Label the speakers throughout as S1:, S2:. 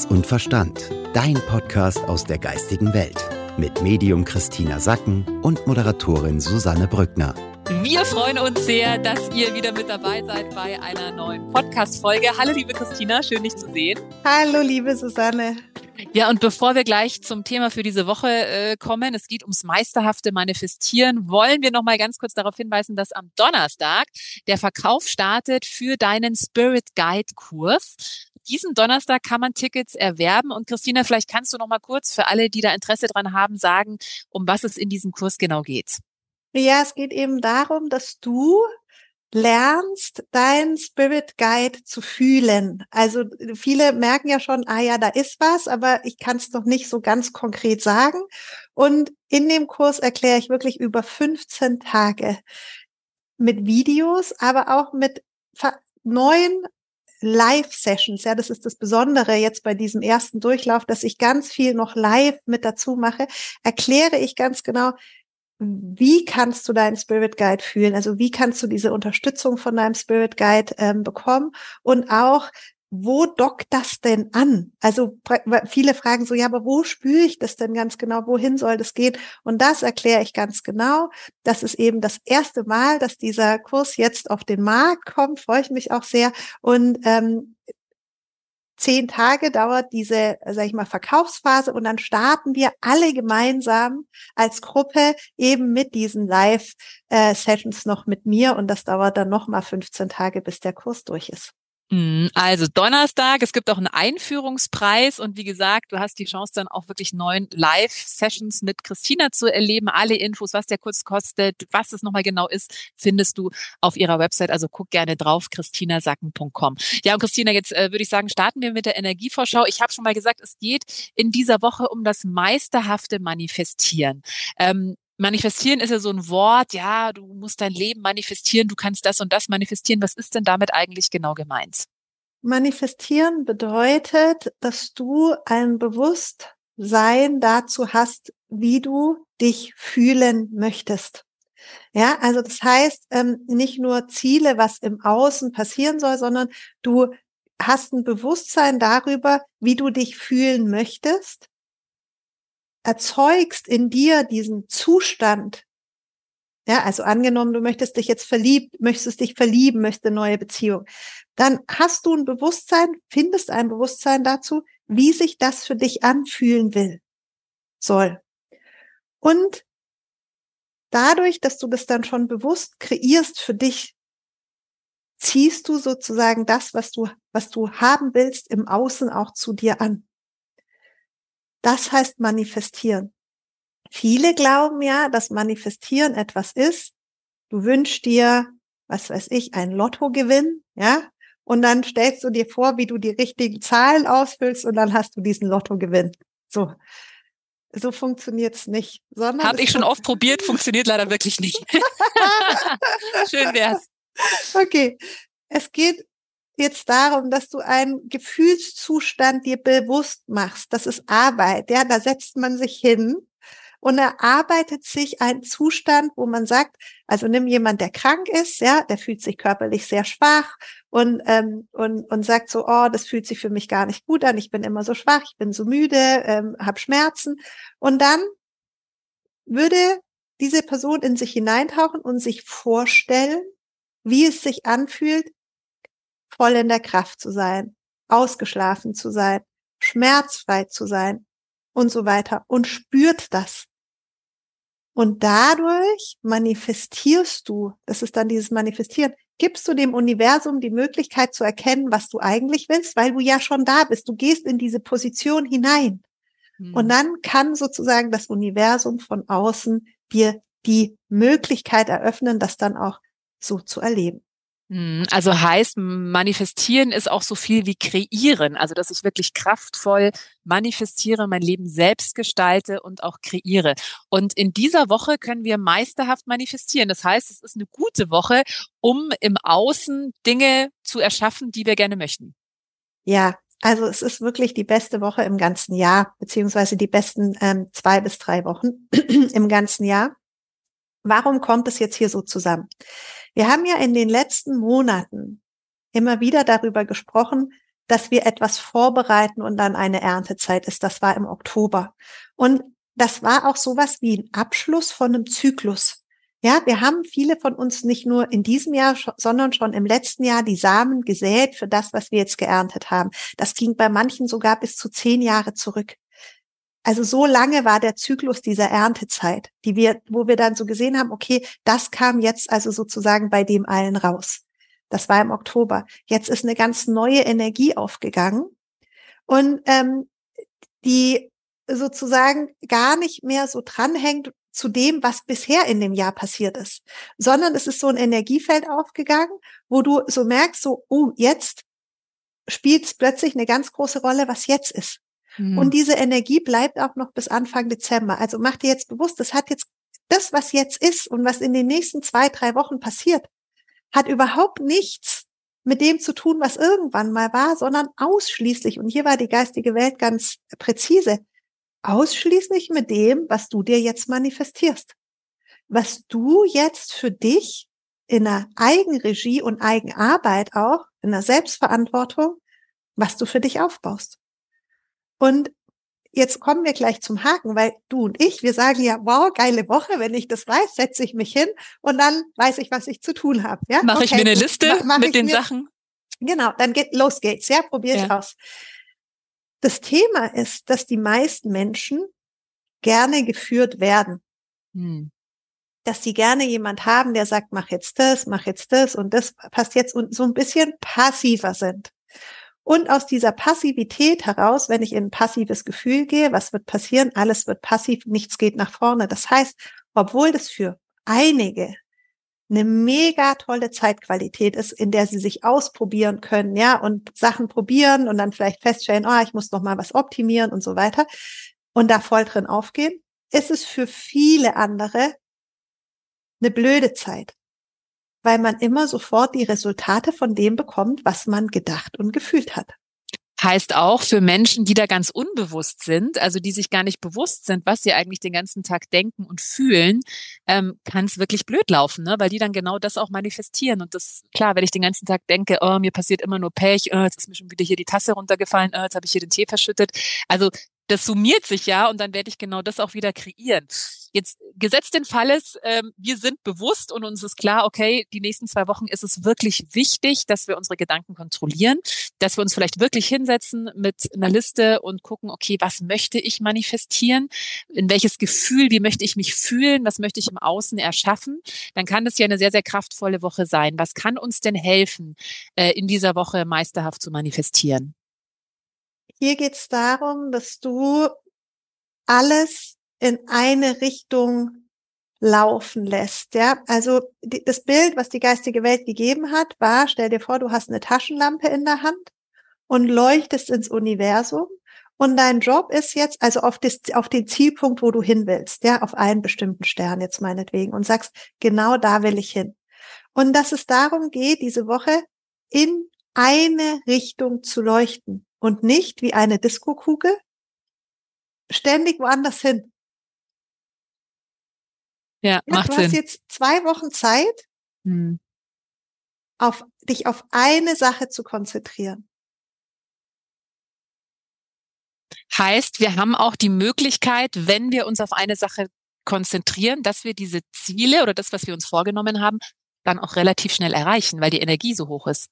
S1: Herz und Verstand. Dein Podcast aus der geistigen Welt. Mit Medium Christina Sacken und Moderatorin Susanne Brückner.
S2: Wir freuen uns sehr, dass ihr wieder mit dabei seid bei einer neuen Podcast-Folge. Hallo, liebe Christina, schön, dich zu sehen.
S3: Hallo, liebe Susanne.
S2: Ja, und bevor wir gleich zum Thema für diese Woche äh, kommen, es geht ums meisterhafte Manifestieren, wollen wir noch mal ganz kurz darauf hinweisen, dass am Donnerstag der Verkauf startet für deinen Spirit Guide Kurs. Diesen Donnerstag kann man Tickets erwerben und Christina, vielleicht kannst du noch mal kurz für alle, die da Interesse dran haben, sagen, um was es in diesem Kurs genau geht.
S3: Ja, es geht eben darum, dass du lernst, dein Spirit Guide zu fühlen. Also viele merken ja schon, ah ja, da ist was, aber ich kann es noch nicht so ganz konkret sagen. Und in dem Kurs erkläre ich wirklich über 15 Tage mit Videos, aber auch mit neuen Live-Sessions. Ja, das ist das Besondere jetzt bei diesem ersten Durchlauf, dass ich ganz viel noch live mit dazu mache. Erkläre ich ganz genau, wie kannst du deinen Spirit Guide fühlen? Also wie kannst du diese Unterstützung von deinem Spirit Guide ähm, bekommen? Und auch, wo dockt das denn an? Also viele fragen so, ja, aber wo spüre ich das denn ganz genau? Wohin soll das gehen? Und das erkläre ich ganz genau. Das ist eben das erste Mal, dass dieser Kurs jetzt auf den Markt kommt. Freue ich mich auch sehr. Und ähm, zehn Tage dauert diese, sag ich mal, Verkaufsphase und dann starten wir alle gemeinsam als Gruppe eben mit diesen Live-Sessions noch mit mir und das dauert dann nochmal 15 Tage, bis der Kurs durch ist.
S2: Mhm, also Donnerstag, es gibt auch einen Einführungspreis und wie gesagt, du hast die Chance dann auch wirklich neun Live-Sessions mit Christina zu erleben. Alle Infos, was der Kurs kostet, was es nochmal genau ist, findest du auf ihrer Website. Also guck gerne drauf, christinasacken.com. Ja, und Christina, jetzt äh, würde ich sagen, starten wir mit der Energievorschau. Ich habe schon mal gesagt, es geht in dieser Woche um das meisterhafte Manifestieren. Ähm, Manifestieren ist ja so ein Wort, ja, du musst dein Leben manifestieren, du kannst das und das manifestieren. Was ist denn damit eigentlich genau gemeint?
S3: Manifestieren bedeutet, dass du ein Bewusstsein dazu hast, wie du dich fühlen möchtest. Ja, also das heißt, ähm, nicht nur Ziele, was im Außen passieren soll, sondern du hast ein Bewusstsein darüber, wie du dich fühlen möchtest erzeugst in dir diesen Zustand, ja, also angenommen, du möchtest dich jetzt verliebt, möchtest dich verlieben, möchtest eine neue Beziehung, dann hast du ein Bewusstsein, findest ein Bewusstsein dazu, wie sich das für dich anfühlen will, soll. Und dadurch, dass du das dann schon bewusst kreierst für dich, ziehst du sozusagen das, was du, was du haben willst, im Außen auch zu dir an. Das heißt manifestieren. Viele glauben ja, dass manifestieren etwas ist. Du wünschst dir, was weiß ich, ein Lottogewinn, ja? Und dann stellst du dir vor, wie du die richtigen Zahlen ausfüllst und dann hast du diesen Lottogewinn. So. So funktioniert's nicht.
S2: Habe ich schon oft probiert, funktioniert leider wirklich nicht. Schön wär's.
S3: Okay. Es geht jetzt darum, dass du einen Gefühlszustand dir bewusst machst. Das ist Arbeit. Ja, da setzt man sich hin und erarbeitet sich ein Zustand, wo man sagt, also nimm jemand, der krank ist, ja, der fühlt sich körperlich sehr schwach und ähm, und und sagt so, oh, das fühlt sich für mich gar nicht gut an, ich bin immer so schwach, ich bin so müde, ähm, habe Schmerzen und dann würde diese Person in sich hineintauchen und sich vorstellen, wie es sich anfühlt, voll in der Kraft zu sein, ausgeschlafen zu sein, schmerzfrei zu sein und so weiter und spürt das. Und dadurch manifestierst du, das ist dann dieses Manifestieren, gibst du dem Universum die Möglichkeit zu erkennen, was du eigentlich willst, weil du ja schon da bist. Du gehst in diese Position hinein. Mhm. Und dann kann sozusagen das Universum von außen dir die Möglichkeit eröffnen, das dann auch so zu erleben.
S2: Hm, also heißt, manifestieren ist auch so viel wie kreieren. Also, dass ich wirklich kraftvoll manifestiere, mein Leben selbst gestalte und auch kreiere. Und in dieser Woche können wir meisterhaft manifestieren. Das heißt, es ist eine gute Woche, um im Außen Dinge zu erschaffen, die wir gerne möchten.
S3: Ja, also es ist wirklich die beste Woche im ganzen Jahr, beziehungsweise die besten ähm, zwei bis drei Wochen im ganzen Jahr. Warum kommt es jetzt hier so zusammen? Wir haben ja in den letzten Monaten immer wieder darüber gesprochen, dass wir etwas vorbereiten und dann eine Erntezeit ist. Das war im Oktober. Und das war auch sowas wie ein Abschluss von einem Zyklus. Ja, wir haben viele von uns nicht nur in diesem Jahr, sondern schon im letzten Jahr die Samen gesät für das, was wir jetzt geerntet haben. Das ging bei manchen sogar bis zu zehn Jahre zurück. Also so lange war der Zyklus dieser Erntezeit, die wir, wo wir dann so gesehen haben, okay, das kam jetzt also sozusagen bei dem allen raus. Das war im Oktober. Jetzt ist eine ganz neue Energie aufgegangen und ähm, die sozusagen gar nicht mehr so dranhängt zu dem, was bisher in dem Jahr passiert ist, sondern es ist so ein Energiefeld aufgegangen, wo du so merkst, so, oh, jetzt spielt es plötzlich eine ganz große Rolle, was jetzt ist. Mhm. Und diese Energie bleibt auch noch bis Anfang Dezember. Also mach dir jetzt bewusst, das hat jetzt das, was jetzt ist und was in den nächsten zwei, drei Wochen passiert, hat überhaupt nichts mit dem zu tun, was irgendwann mal war, sondern ausschließlich, und hier war die geistige Welt ganz präzise, ausschließlich mit dem, was du dir jetzt manifestierst. Was du jetzt für dich in der Eigenregie und Eigenarbeit auch, in der Selbstverantwortung, was du für dich aufbaust. Und jetzt kommen wir gleich zum Haken, weil du und ich, wir sagen ja, wow, geile Woche, wenn ich das weiß, setze ich mich hin und dann weiß ich, was ich zu tun habe. Ja?
S2: Mache okay, ich mir eine Liste ma mit den mir, Sachen?
S3: Genau, dann geht los geht's, ja, probier ja. ich aus. Das Thema ist, dass die meisten Menschen gerne geführt werden. Hm. Dass sie gerne jemand haben, der sagt, mach jetzt das, mach jetzt das und das passt jetzt und so ein bisschen passiver sind. Und aus dieser Passivität heraus, wenn ich in ein passives Gefühl gehe, was wird passieren? Alles wird passiv, nichts geht nach vorne. Das heißt, obwohl das für einige eine mega tolle Zeitqualität ist, in der sie sich ausprobieren können, ja, und Sachen probieren und dann vielleicht feststellen, oh, ich muss noch mal was optimieren und so weiter und da voll drin aufgehen, ist es für viele andere eine blöde Zeit weil man immer sofort die Resultate von dem bekommt, was man gedacht und gefühlt hat.
S2: Heißt auch für Menschen, die da ganz unbewusst sind, also die sich gar nicht bewusst sind, was sie eigentlich den ganzen Tag denken und fühlen, ähm, kann es wirklich blöd laufen, ne? weil die dann genau das auch manifestieren. Und das, klar, wenn ich den ganzen Tag denke, oh, mir passiert immer nur Pech, oh, jetzt ist mir schon wieder hier die Tasse runtergefallen, oh, jetzt habe ich hier den Tee verschüttet. Also das summiert sich ja und dann werde ich genau das auch wieder kreieren. Jetzt gesetzt den Falles, ähm, wir sind bewusst und uns ist klar, okay, die nächsten zwei Wochen ist es wirklich wichtig, dass wir unsere Gedanken kontrollieren, dass wir uns vielleicht wirklich hinsetzen mit einer Liste und gucken, okay, was möchte ich manifestieren, in welches Gefühl, wie möchte ich mich fühlen, was möchte ich im Außen erschaffen, dann kann das ja eine sehr, sehr kraftvolle Woche sein. Was kann uns denn helfen, äh, in dieser Woche meisterhaft zu manifestieren?
S3: Hier geht es darum, dass du alles in eine Richtung laufen lässt. Ja, also die, das Bild, was die geistige Welt gegeben hat, war: Stell dir vor, du hast eine Taschenlampe in der Hand und leuchtest ins Universum. Und dein Job ist jetzt, also auf, das, auf den Zielpunkt, wo du hin willst, ja, auf einen bestimmten Stern jetzt meinetwegen und sagst, genau da will ich hin. Und dass es darum geht, diese Woche in eine Richtung zu leuchten und nicht wie eine Diskokugel ständig woanders hin.
S2: Ja, ja macht
S3: du
S2: Sinn.
S3: hast jetzt zwei Wochen Zeit, hm. auf dich auf eine Sache zu konzentrieren.
S2: Heißt, wir haben auch die Möglichkeit, wenn wir uns auf eine Sache konzentrieren, dass wir diese Ziele oder das, was wir uns vorgenommen haben, dann auch relativ schnell erreichen, weil die Energie so hoch ist.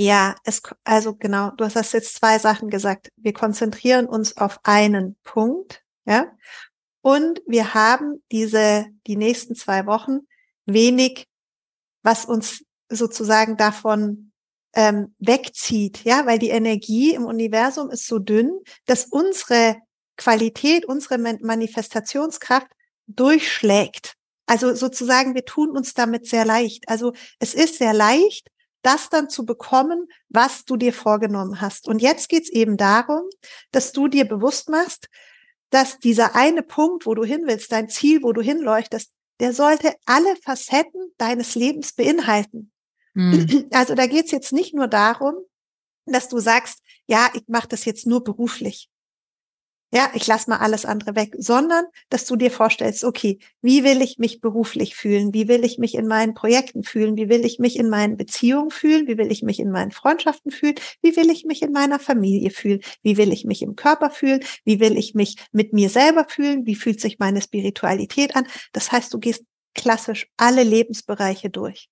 S3: Ja, es, also genau, du hast jetzt zwei Sachen gesagt. Wir konzentrieren uns auf einen Punkt, ja, und wir haben diese, die nächsten zwei Wochen wenig, was uns sozusagen davon ähm, wegzieht, ja, weil die Energie im Universum ist so dünn, dass unsere Qualität, unsere Manifestationskraft durchschlägt. Also sozusagen, wir tun uns damit sehr leicht. Also es ist sehr leicht, das dann zu bekommen, was du dir vorgenommen hast. Und jetzt geht's eben darum, dass du dir bewusst machst, dass dieser eine Punkt, wo du hin willst, dein Ziel, wo du hinleuchtest, der sollte alle Facetten deines Lebens beinhalten. Mhm. Also da geht's jetzt nicht nur darum, dass du sagst, ja, ich mache das jetzt nur beruflich. Ja, ich lasse mal alles andere weg, sondern dass du dir vorstellst, okay, wie will ich mich beruflich fühlen? Wie will ich mich in meinen Projekten fühlen? Wie will ich mich in meinen Beziehungen fühlen? Wie will ich mich in meinen Freundschaften fühlen? Wie will ich mich in meiner Familie fühlen? Wie will ich mich im Körper fühlen? Wie will ich mich mit mir selber fühlen? Wie fühlt sich meine Spiritualität an? Das heißt, du gehst klassisch alle Lebensbereiche durch.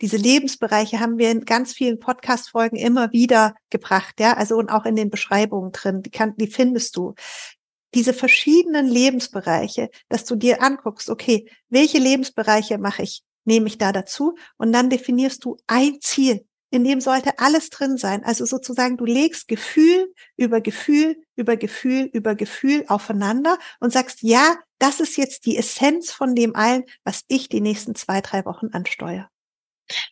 S3: Diese Lebensbereiche haben wir in ganz vielen Podcast-Folgen immer wieder gebracht, ja, also und auch in den Beschreibungen drin, die, kann, die findest du. Diese verschiedenen Lebensbereiche, dass du dir anguckst, okay, welche Lebensbereiche mache ich, nehme ich da dazu und dann definierst du ein Ziel, in dem sollte alles drin sein. Also sozusagen, du legst Gefühl über Gefühl, über Gefühl, über Gefühl aufeinander und sagst, ja, das ist jetzt die Essenz von dem allen, was ich die nächsten zwei, drei Wochen ansteuere.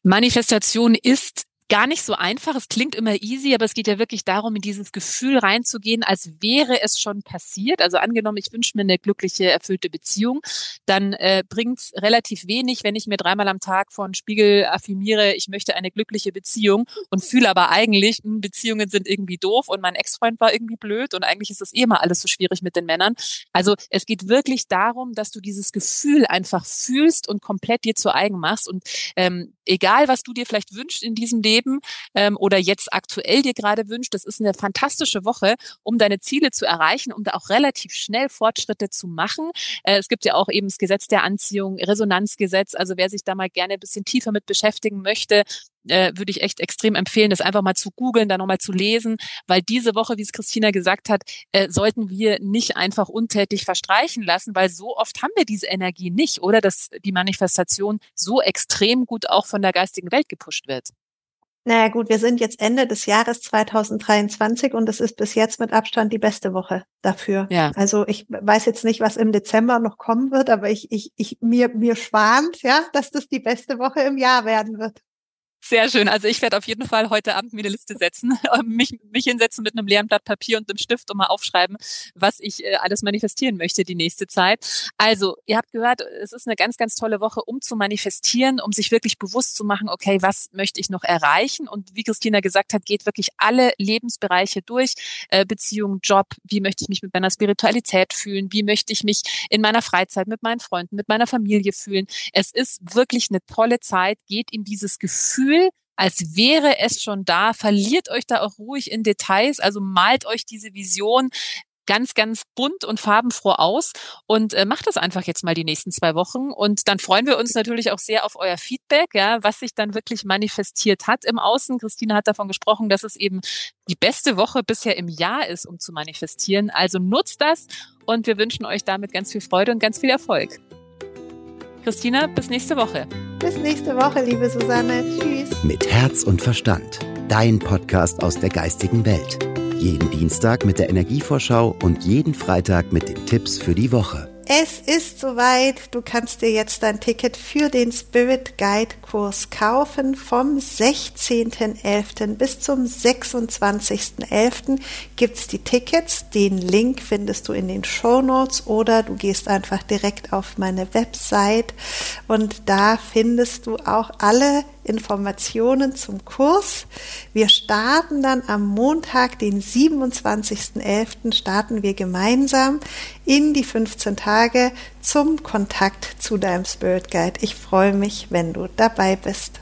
S2: Manifestation ist gar nicht so einfach. Es klingt immer easy, aber es geht ja wirklich darum, in dieses Gefühl reinzugehen, als wäre es schon passiert. Also angenommen, ich wünsche mir eine glückliche, erfüllte Beziehung, dann äh, bringt es relativ wenig, wenn ich mir dreimal am Tag von Spiegel affirmiere, ich möchte eine glückliche Beziehung und fühle aber eigentlich, mh, hm, Beziehungen sind irgendwie doof und mein Ex-Freund war irgendwie blöd und eigentlich ist es eh mal alles so schwierig mit den Männern. Also es geht wirklich darum, dass du dieses Gefühl einfach fühlst und komplett dir zu eigen machst und ähm, egal, was du dir vielleicht wünschst in diesem Leben, ähm, oder jetzt aktuell dir gerade wünscht. Das ist eine fantastische Woche, um deine Ziele zu erreichen, um da auch relativ schnell Fortschritte zu machen. Äh, es gibt ja auch eben das Gesetz der Anziehung, Resonanzgesetz. Also wer sich da mal gerne ein bisschen tiefer mit beschäftigen möchte, äh, würde ich echt extrem empfehlen, das einfach mal zu googeln, da nochmal zu lesen, weil diese Woche, wie es Christina gesagt hat, äh, sollten wir nicht einfach untätig verstreichen lassen, weil so oft haben wir diese Energie nicht, oder dass die Manifestation so extrem gut auch von der geistigen Welt gepusht wird.
S3: Naja gut, wir sind jetzt Ende des Jahres 2023 und es ist bis jetzt mit Abstand die beste Woche dafür. Ja. Also ich weiß jetzt nicht, was im Dezember noch kommen wird, aber ich, ich, ich mir, mir schwant, ja, dass das die beste Woche im Jahr werden wird.
S2: Sehr schön. Also ich werde auf jeden Fall heute Abend mir eine Liste setzen, mich, mich hinsetzen mit einem leeren Blatt Papier und einem Stift und mal aufschreiben, was ich äh, alles manifestieren möchte die nächste Zeit. Also ihr habt gehört, es ist eine ganz, ganz tolle Woche, um zu manifestieren, um sich wirklich bewusst zu machen, okay, was möchte ich noch erreichen? Und wie Christina gesagt hat, geht wirklich alle Lebensbereiche durch, äh, Beziehung, Job, wie möchte ich mich mit meiner Spiritualität fühlen? Wie möchte ich mich in meiner Freizeit mit meinen Freunden, mit meiner Familie fühlen? Es ist wirklich eine tolle Zeit, geht in dieses Gefühl, als wäre es schon da. Verliert euch da auch ruhig in Details, also malt euch diese Vision ganz, ganz bunt und farbenfroh aus und äh, macht das einfach jetzt mal die nächsten zwei Wochen. Und dann freuen wir uns natürlich auch sehr auf euer Feedback, ja, was sich dann wirklich manifestiert hat im Außen. Christine hat davon gesprochen, dass es eben die beste Woche bisher im Jahr ist, um zu manifestieren. Also nutzt das und wir wünschen euch damit ganz viel Freude und ganz viel Erfolg. Christina, bis nächste Woche.
S3: Bis nächste Woche, liebe Susanne. Tschüss.
S1: Mit Herz und Verstand. Dein Podcast aus der geistigen Welt. Jeden Dienstag mit der Energievorschau und jeden Freitag mit den Tipps für die Woche.
S3: Es ist soweit. Du kannst dir jetzt dein Ticket für den Spirit Guide Kurs kaufen. Vom 16.11. bis zum 26.11. gibt's die Tickets. Den Link findest du in den Show Notes oder du gehst einfach direkt auf meine Website und da findest du auch alle Informationen zum Kurs. Wir starten dann am Montag, den 27.11. starten wir gemeinsam in die 15 Tage zum Kontakt zu deinem Spirit Guide. Ich freue mich, wenn du dabei bist.